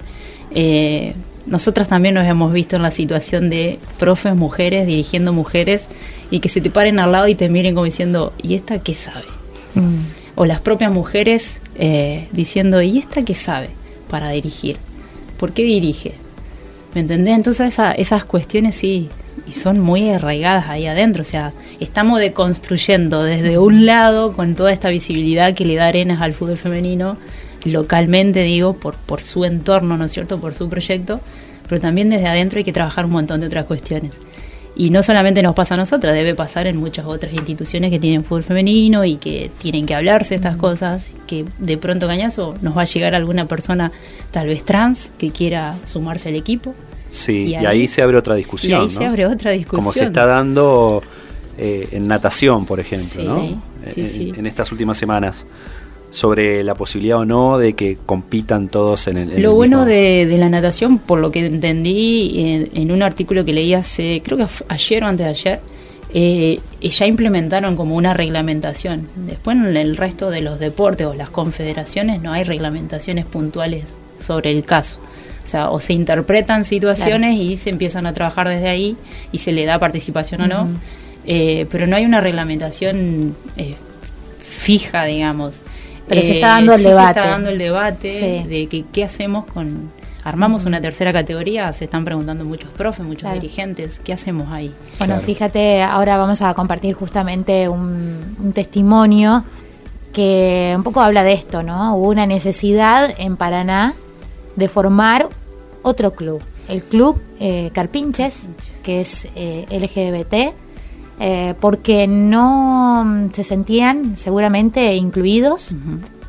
[SPEAKER 3] Eh, nosotras también nos hemos visto en la situación de profes mujeres dirigiendo mujeres y que se te paren al lado y te miren como diciendo, ¿y esta qué sabe? Mm. O las propias mujeres eh, diciendo, ¿y esta qué sabe para dirigir? ¿Por qué dirige? ¿Me entendés? Entonces esas cuestiones sí, y son muy arraigadas ahí adentro. O sea, estamos deconstruyendo desde un lado con toda esta visibilidad que le da Arenas al fútbol femenino, localmente digo, por, por su entorno, ¿no es cierto?, por su proyecto, pero también desde adentro hay que trabajar un montón de otras cuestiones. Y no solamente nos pasa a nosotras, debe pasar en muchas otras instituciones que tienen fútbol femenino y que tienen que hablarse estas cosas, que de pronto cañazo nos va a llegar alguna persona tal vez trans que quiera sumarse al equipo.
[SPEAKER 2] Sí, y ahí, se abre otra discusión.
[SPEAKER 3] Y ahí se abre otra discusión.
[SPEAKER 2] Como se está dando eh, en natación, por ejemplo, ¿no? Sí, en, estas últimas semanas sobre la posibilidad o no de que compitan todos en el...
[SPEAKER 3] lo bueno de, la natación, por lo que entendí en, un artículo que leí hace, creo que ayer o antes de ayer, eh, ya implementaron como una reglamentación. Después en el resto de los deportes o las confederaciones no hay reglamentaciones puntuales sobre el caso. O sea, o se interpretan situaciones y se empiezan a trabajar desde ahí y se le da participación o no, eh, pero no hay una reglamentación eh, fija, digamos.
[SPEAKER 1] Pero se está dando el debate.
[SPEAKER 3] Se está dando el debate de que qué hacemos con armamos una tercera categoría, se están preguntando muchos profes, muchos dirigentes, ¿qué hacemos ahí?
[SPEAKER 1] Bueno, fíjate, ahora vamos a compartir justamente un, un, testimonio que un poco habla de esto, ¿no? Hubo una necesidad en Paraná de formar otro club, el club eh, Carpinches, que es eh, LGBT, eh, porque no se sentían seguramente incluidos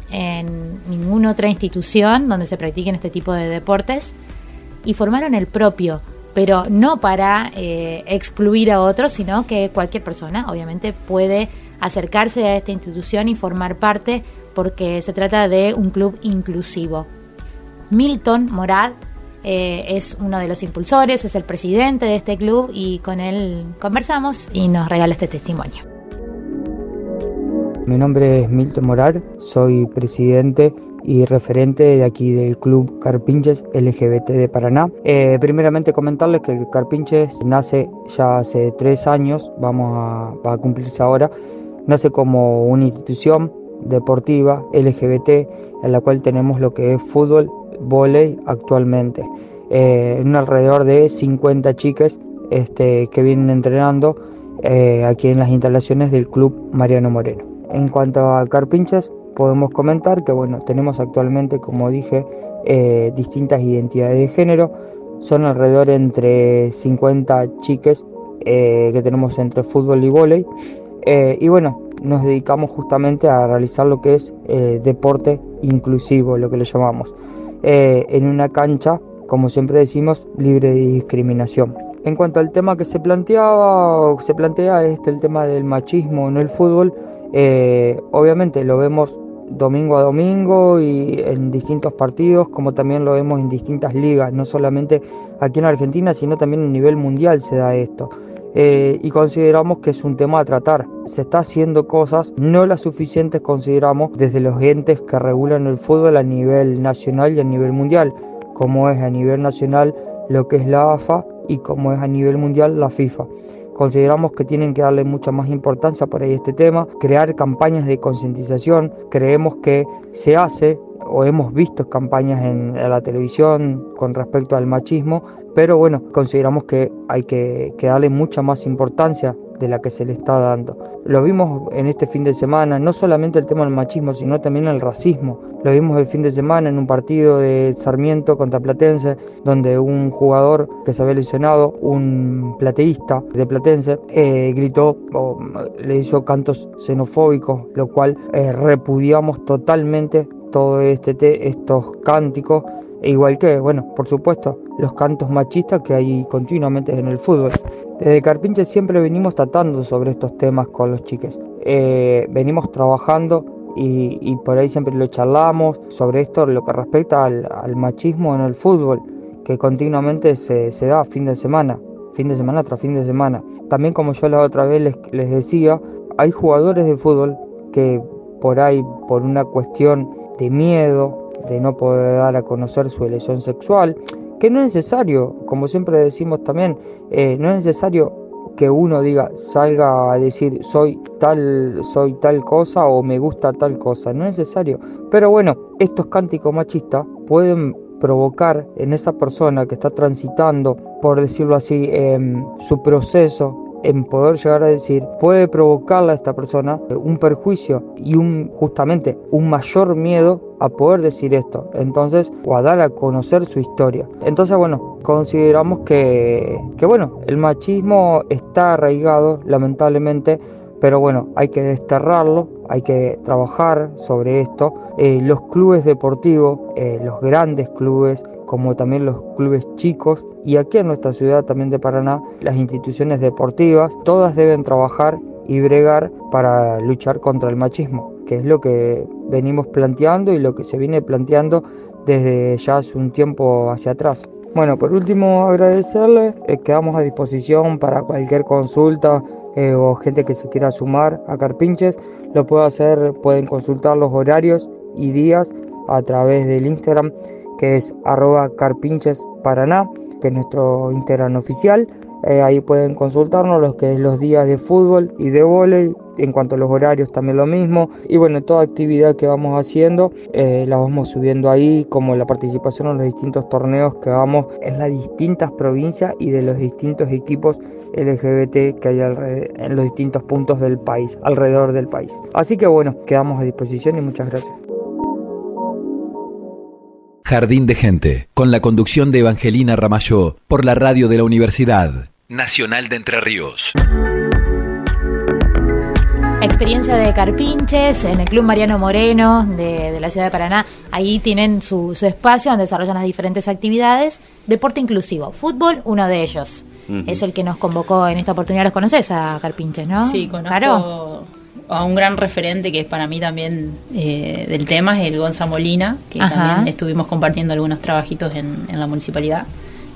[SPEAKER 1] en ninguna otra institución donde se practiquen este tipo de deportes y formaron el propio, pero no para excluir a otros, sino que cualquier persona obviamente puede acercarse a esta institución y formar parte porque se trata de un club inclusivo. Milton Morad eh, es uno de los impulsores, es el presidente de este club y con él conversamos y nos regala este testimonio.
[SPEAKER 8] Mi nombre es Milton Morad, soy presidente y referente de aquí del Club Carpinches LGBT de Paraná. Eh, primeramente comentarles que el Carpinches nace ya hace tres años, vamos a, va a cumplirse ahora, nace como una institución deportiva LGBT en la cual tenemos lo que es fútbol, volei actualmente. Eh, en alrededor de 50 chicas este, que vienen entrenando eh, aquí en las instalaciones del Club Mariano Moreno. En cuanto a Carpinchas, podemos comentar que bueno, tenemos actualmente, como dije, eh, distintas identidades de género. Son alrededor entre 50 chicas que tenemos entre fútbol y volei. y bueno, nos dedicamos justamente a realizar lo que es deporte inclusivo, lo que le llamamos. Eh, en una cancha, como siempre decimos, libre de discriminación. En cuanto al tema que se planteaba, se plantea este el tema del machismo en el fútbol, eh, obviamente lo vemos domingo a domingo y en distintos partidos, como también lo vemos en distintas ligas, no solamente aquí en Argentina, sino también a nivel mundial se da esto. Eh, y consideramos que es un tema a tratar. Se está haciendo cosas, no las suficientes consideramos desde los entes que regulan el fútbol a nivel nacional y a nivel mundial, como es a nivel nacional lo que es la AFA y como es a nivel mundial la FIFA. Consideramos que tienen que darle mucha más importancia para este tema, crear campañas de concientización. Creemos que se hace o hemos visto campañas en la televisión con respecto al machismo, pero bueno, consideramos que hay que, darle mucha más importancia de la que se le está dando. Lo vimos en este fin de semana, no solamente el tema del machismo, sino también el racismo. Lo vimos el fin de semana en un partido de Sarmiento contra Platense, donde un jugador que se había lesionado, un plateísta de Platense, eh, gritó o le hizo cantos xenofóbicos, lo cual eh, repudiamos totalmente todo este estos cánticos e igual que, bueno, por supuesto, los cantos machistas que hay continuamente en el fútbol. Desde Carpinche siempre venimos tratando sobre estos temas con los chiques. Eh, venimos trabajando y, por ahí siempre lo charlamos sobre esto, lo que respecta al, machismo en el fútbol, que continuamente se, da fin de semana, fin de semana tras fin de semana. También como yo la otra vez les, les decía, hay jugadores de fútbol que por ahí, por una cuestión de miedo, de no poder dar a conocer su elección sexual, que no es necesario, como siempre decimos también, eh, no es necesario que uno diga, salga a decir soy tal, soy tal cosa o me gusta tal cosa, no es necesario. Pero bueno, estos cánticos machistas pueden provocar en esa persona que está transitando, por decirlo así, em, su proceso en poder llegar a decir puede provocarle a esta persona un perjuicio y un justamente un mayor miedo a poder decir esto entonces o a dar a conocer su historia entonces bueno consideramos que, que bueno el machismo está arraigado lamentablemente pero bueno, hay que desterrarlo, hay que trabajar sobre esto. Eh, los clubes deportivos, eh, los grandes clubes, como también los clubes chicos y aquí en nuestra ciudad también de Paraná, las instituciones deportivas, todas deben trabajar y bregar para luchar contra el machismo, que es lo que venimos planteando y lo que se viene planteando desde ya hace un tiempo hacia atrás. Bueno, por último agradecerle, eh, quedamos a disposición para cualquier consulta eh, o gente que se quiera sumar a Carpinches, lo puede hacer, pueden consultar los horarios y días a través del Instagram que es arroba carpinchesparaná, que es nuestro Instagram oficial. Eh, ahí pueden consultarnos los que es los días de fútbol y de vóley en cuanto a los horarios también lo mismo. Y bueno, toda actividad que vamos haciendo eh, la vamos subiendo ahí, como la participación en los distintos torneos que vamos en las distintas provincias y de los distintos equipos LGBT que hay en los distintos puntos del país, alrededor del país. Así que bueno, quedamos a disposición y muchas gracias.
[SPEAKER 4] Jardín de Gente, con la conducción de Evangelina Ramayó, por la radio de la Universidad Nacional de Entre Ríos.
[SPEAKER 1] Experiencia de Carpinches en el Club Mariano Moreno de, la ciudad de Paraná. Ahí tienen su, espacio donde desarrollan las diferentes actividades. Deporte inclusivo, fútbol, uno de ellos. Es el que nos convocó en esta oportunidad. Los conoces a Carpinches, ¿no?
[SPEAKER 3] Sí, conozco a un gran referente que es para mí también eh, del tema, es el Gonza Molina, que también estuvimos compartiendo algunos trabajitos en, la municipalidad.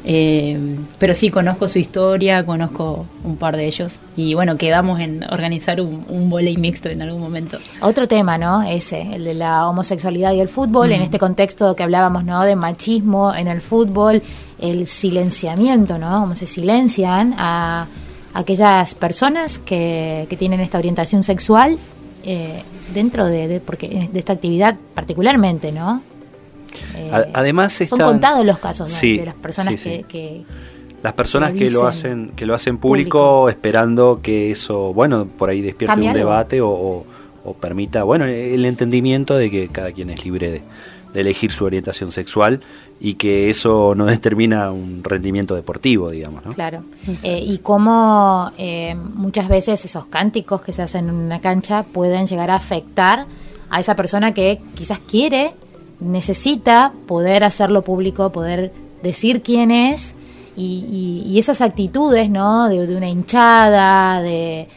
[SPEAKER 3] Eh, pero sí, conozco su historia, conozco un par de ellos y bueno, quedamos en organizar un, un volei mixto en algún momento.
[SPEAKER 1] Otro tema, ¿no? Ese, el de la homosexualidad y el fútbol, en este contexto que hablábamos, ¿no? De machismo en el fútbol, el silenciamiento, ¿no? Cómo se silencian a aquellas personas que, que tienen esta orientación sexual eh, dentro de, porque, de esta actividad particularmente, ¿no?
[SPEAKER 2] Eh, además
[SPEAKER 1] son contados los casos de las personas que,
[SPEAKER 2] las personas que lo hacen que lo hacen público, esperando que eso bueno por ahí despierte un debate o, o, permita bueno el entendimiento de que cada quien es libre de, de elegir su orientación sexual y que eso no determina un rendimiento deportivo, digamos. ¿no?
[SPEAKER 1] Claro. Eh, y cómo eh, muchas veces esos cánticos que se hacen en una cancha pueden llegar a afectar a esa persona que quizás quiere, necesita poder hacerlo público, poder decir quién es y, esas actitudes, ¿no? De, una hinchada, de,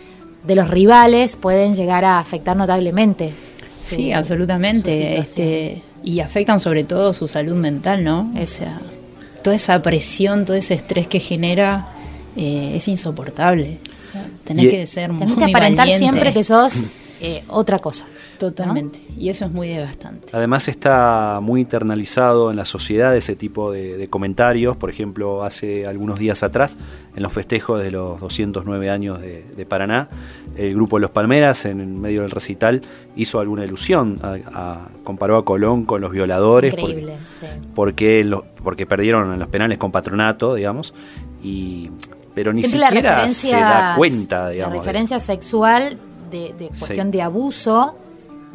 [SPEAKER 1] de los rivales, pueden llegar a afectar notablemente.
[SPEAKER 3] Sí, absolutamente. Este, y afectan sobre todo su salud mental, ¿no? O sea, toda esa presión, todo ese estrés que genera eh, es insoportable. O sea, tenés que ser muy
[SPEAKER 1] Tenés que aparentar siempre que sos eh, otra cosa.
[SPEAKER 3] Totalmente. Y eso es muy desgastante.
[SPEAKER 2] Además está muy internalizado en la sociedad ese tipo de, comentarios. Por ejemplo, hace algunos días atrás, en los festejos de los 209 años de, Paraná, el grupo Los Palmeras, en medio del recital, hizo alguna ilusión. A, comparó a Colón con los violadores.
[SPEAKER 1] Increíble,
[SPEAKER 2] porque, porque, perdieron en los penales con patronato, digamos. Y, pero ni siquiera se da cuenta, digamos.
[SPEAKER 1] La referencia sexual de, cuestión de abuso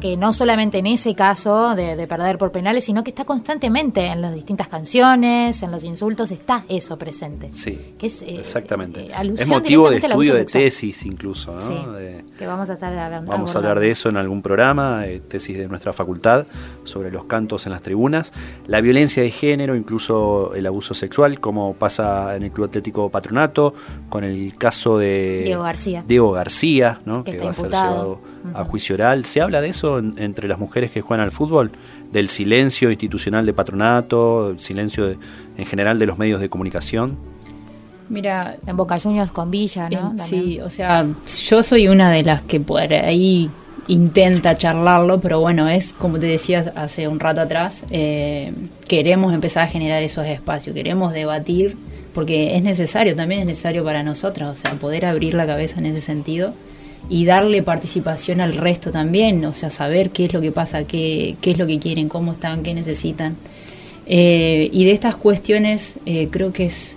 [SPEAKER 1] que no solamente en ese caso de, perder por penales, sino que está constantemente en las distintas canciones, en los insultos, está eso presente.
[SPEAKER 2] Sí, que es, eh, exactamente. Eh, es motivo de estudio de tesis incluso, ¿no?
[SPEAKER 1] Sí, que vamos a estar hablando.
[SPEAKER 2] Vamos a hablar de eso en algún programa, eh, tesis de nuestra facultad, sobre los cantos en las tribunas, la violencia de género, incluso el abuso sexual, como pasa en el Club Atlético Patronato, con el caso de
[SPEAKER 1] Diego García.
[SPEAKER 2] Diego García, ¿no? que, va a ser llevado a juicio oral. ¿Se habla de eso entre las mujeres que juegan al fútbol? Del silencio institucional de patronato, el silencio en general de los medios de comunicación.
[SPEAKER 3] Mira,
[SPEAKER 1] en Boca Juniors con Villa, ¿no?
[SPEAKER 3] sí, o sea, yo soy una de las que por ahí intenta charlarlo, pero bueno, es como te decía hace un rato atrás, eh, queremos empezar a generar esos espacios, queremos debatir, porque es necesario, también es necesario para nosotros, o sea, poder abrir la cabeza en ese sentido y darle participación al resto también, o sea, saber qué es lo que pasa, qué, qué es lo que quieren, cómo están, qué necesitan. Eh, y de estas cuestiones eh, creo que es,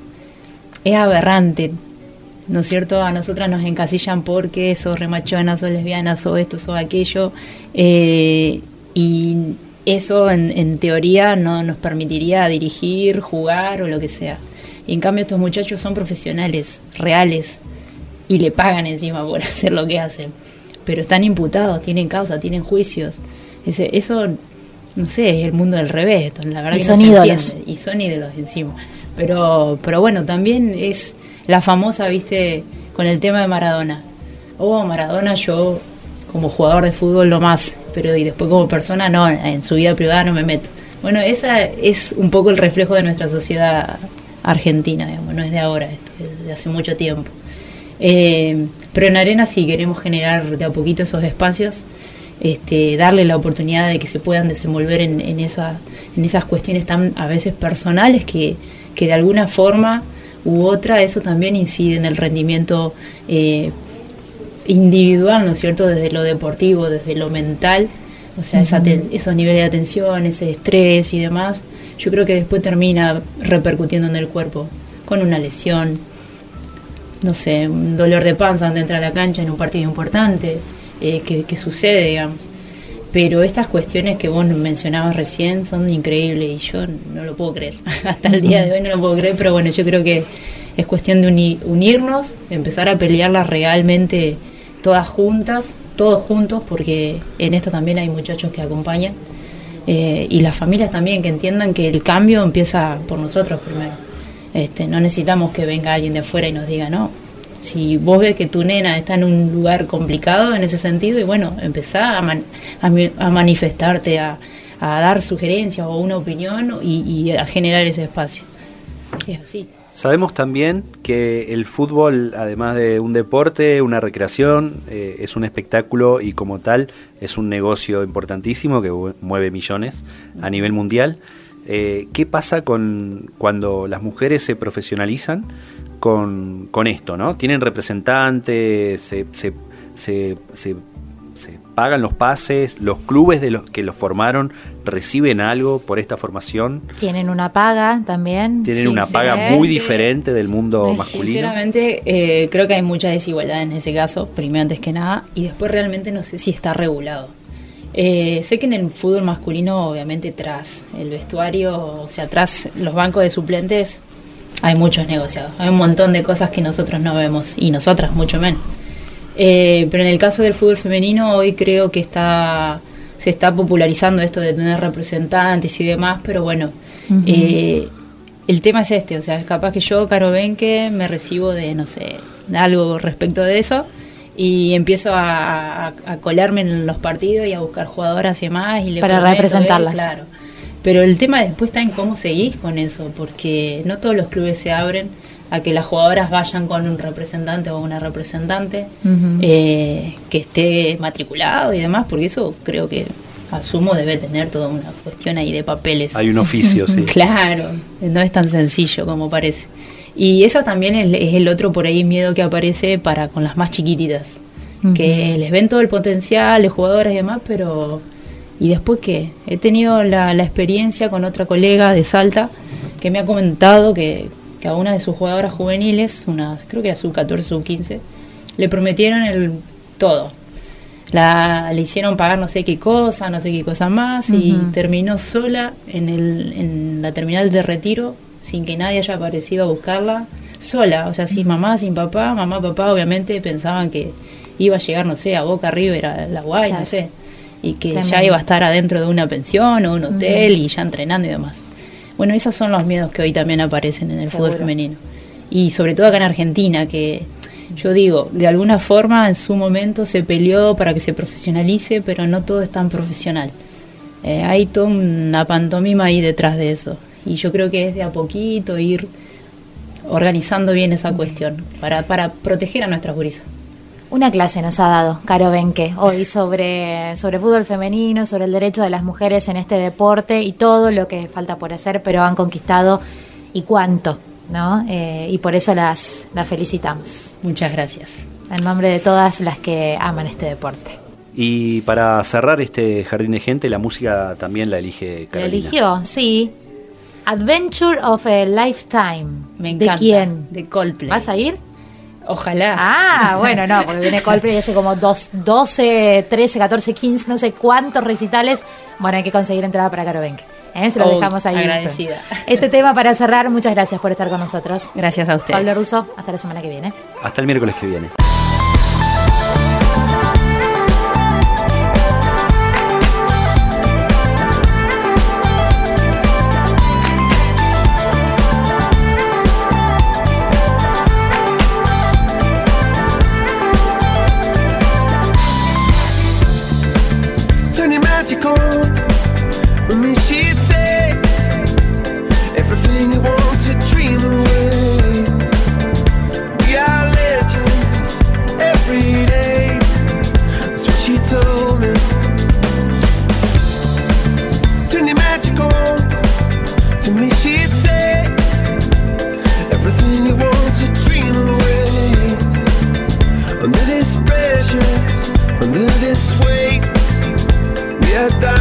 [SPEAKER 3] es aberrante, ¿no es cierto? A nosotras nos encasillan porque sos remachonas, sos lesbianas, o esto, o aquello, eh, y eso en, en teoría no nos permitiría dirigir, jugar o lo que sea. Y en cambio estos muchachos son profesionales, reales, y le pagan encima por hacer lo que hacen. Pero están imputados, tienen causa, tienen juicios. Ese, eso, no sé, es el mundo del revés. La verdad
[SPEAKER 1] y son ídolos.
[SPEAKER 3] Y son ídolos encima. Pero, pero bueno, también es la famosa, viste, con el tema de Maradona. Oh, Maradona, yo como jugador de fútbol lo más, pero y después como persona no, en su vida privada no me meto. Bueno, esa es un poco el reflejo de nuestra sociedad argentina, digamos, no es de ahora, esto es de hace mucho tiempo. Eh, pero en Arena sí queremos generar de a poquito esos espacios, este, darle la oportunidad de que se puedan desenvolver en, en, esa, en esas cuestiones tan a veces personales que, que de alguna forma u otra eso también incide en el rendimiento eh, individual, ¿no es cierto? Desde lo deportivo, desde lo mental, o sea, esos niveles de atención, ese estrés y demás, yo creo que después termina repercutiendo en el cuerpo, con una lesión, no sé, un dolor de panza antes de entrar a la cancha en un partido importante, eh, que, sucede, digamos. Pero estas cuestiones que vos mencionabas recién son increíbles y yo no lo puedo creer. Hasta el día de hoy no lo puedo creer, pero bueno, yo creo que es cuestión de unirnos, empezar a pelearlas realmente todas juntas, todos juntos, porque en esto también hay muchachos que acompañan. Eh, y las familias también que entiendan que el cambio empieza por nosotros primero. Este, no necesitamos que venga alguien de afuera y nos diga, no, si vos ves que tu nena está en un lugar complicado en ese sentido, y bueno, empezá a, a, manifestarte, a, dar sugerencias o una opinión y, a generar ese espacio. Es así.
[SPEAKER 2] Sabemos también que el fútbol, además de un deporte, una recreación, eh, es un espectáculo y como tal es un negocio importantísimo que mueve millones a nivel mundial. Eh, ¿Qué pasa con cuando las mujeres se profesionalizan con, esto? ¿no? ¿Tienen representantes? Se, se, se, se, pagan los pases? ¿Los clubes de los que los formaron reciben algo por esta formación?
[SPEAKER 1] Tienen una paga también.
[SPEAKER 2] Tienen una paga muy diferente del mundo masculino.
[SPEAKER 3] Sinceramente, eh, creo que hay mucha desigualdad en ese caso, primero antes que nada, y después realmente no sé si está regulado. Eh, sé que en el fútbol masculino, obviamente, tras el vestuario, o sea, tras los bancos de suplentes, hay muchos negociados. Hay un montón de cosas que nosotros no vemos y nosotras mucho menos. Eh, pero en el caso del fútbol femenino, hoy creo que está se está popularizando esto de tener representantes y demás, pero bueno, eh, el tema es este, o sea, es capaz que yo, Caro Benque, me recibo de, no sé, de algo respecto de eso y empiezo a, colarme en los partidos y a buscar jugadoras y demás. Y
[SPEAKER 1] Para representarlas.
[SPEAKER 3] claro. Pero el tema después está en cómo seguís con eso, porque no todos los clubes se abren a que las jugadoras vayan con un representante o una representante eh, que esté matriculado y demás, porque eso creo que asumo debe tener toda una cuestión ahí de papeles.
[SPEAKER 2] Hay un oficio, sí.
[SPEAKER 3] claro, no es tan sencillo como parece. Y eso también es, el otro por ahí miedo que aparece para con las más chiquititas, que les ven todo el potencial de jugadores y demás, pero ¿y después qué? He tenido la, experiencia con otra colega de Salta que me ha comentado que, que a una de sus jugadoras juveniles, una, creo que era sub 14, sub 15, le prometieron el todo. La, le hicieron pagar no sé qué cosa, no sé qué cosa más, y terminó sola en, el, en la terminal de retiro sin que nadie haya aparecido a buscarla, sola, o sea, sin mamá, sin papá, mamá, papá obviamente pensaban que iba a llegar, no sé, a Boca River, a la Guay, no sé, y que ya iba a estar adentro de una pensión o un hotel y ya entrenando y demás. Bueno, esos son los miedos que hoy también aparecen en el fútbol femenino. Y sobre todo acá en Argentina, que yo digo, de alguna forma en su momento se peleó para que se profesionalice, pero no todo es tan profesional. Eh, hay toda una pantomima ahí detrás de eso y yo creo que es de a poquito ir organizando bien esa cuestión para, para proteger a nuestras gurisas.
[SPEAKER 1] Una clase nos ha dado Caro Benque hoy sobre, sobre fútbol femenino, sobre el derecho de las mujeres en este deporte y todo lo que falta por hacer, pero han conquistado y cuánto, ¿no? Eh, y por eso las, las felicitamos.
[SPEAKER 3] Muchas gracias.
[SPEAKER 1] En nombre de todas las que aman este deporte.
[SPEAKER 2] Y para cerrar este jardín de gente, la música también la elige Carolina. La
[SPEAKER 1] eligió, sí. Adventure of a Lifetime.
[SPEAKER 3] Me encanta.
[SPEAKER 1] ¿De quién?
[SPEAKER 3] De Coldplay.
[SPEAKER 1] ¿Vas a ir?
[SPEAKER 3] Ojalá.
[SPEAKER 1] Ah, bueno, no, porque viene Coldplay y hace como dos, 12, 13, 14, 15, no sé cuántos recitales. Bueno, hay que conseguir entrada para Caro ¿eh? Se lo oh, dejamos ahí.
[SPEAKER 3] Agradecida.
[SPEAKER 1] Este tema para cerrar, muchas gracias por estar con nosotros.
[SPEAKER 3] Gracias a ustedes.
[SPEAKER 1] Pablo Russo, hasta la semana que viene.
[SPEAKER 2] Hasta el miércoles que viene.
[SPEAKER 9] completa.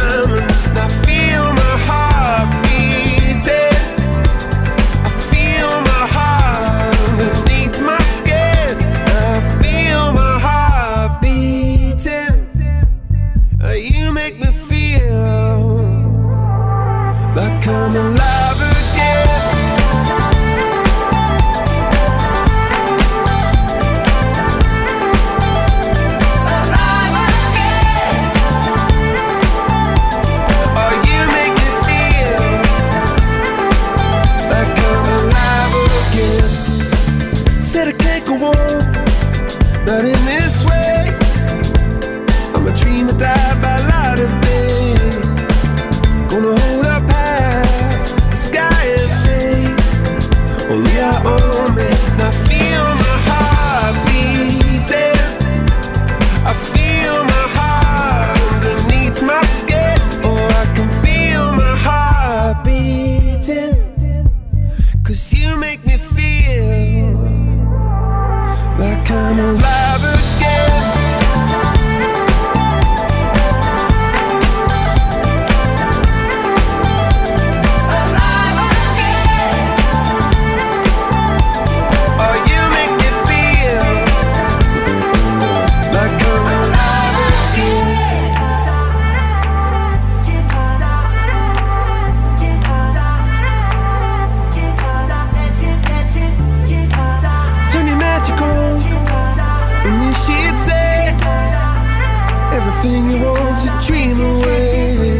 [SPEAKER 9] everything you want to dream away.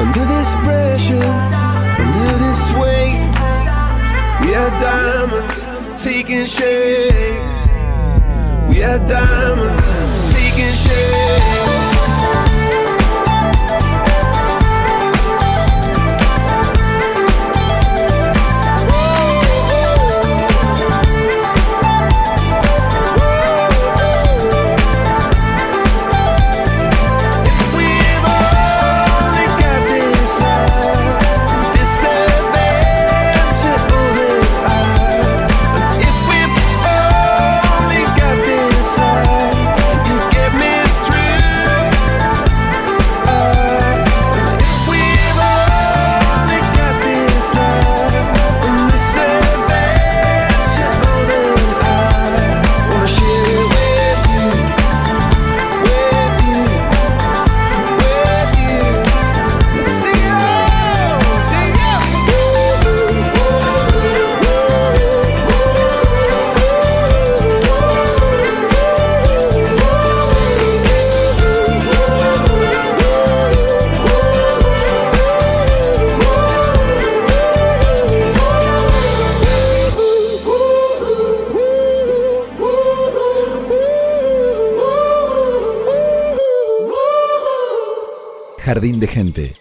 [SPEAKER 9] Under this pressure, under this weight, we are diamonds taking shape. We are diamonds taking shape.
[SPEAKER 4] jardín de gente.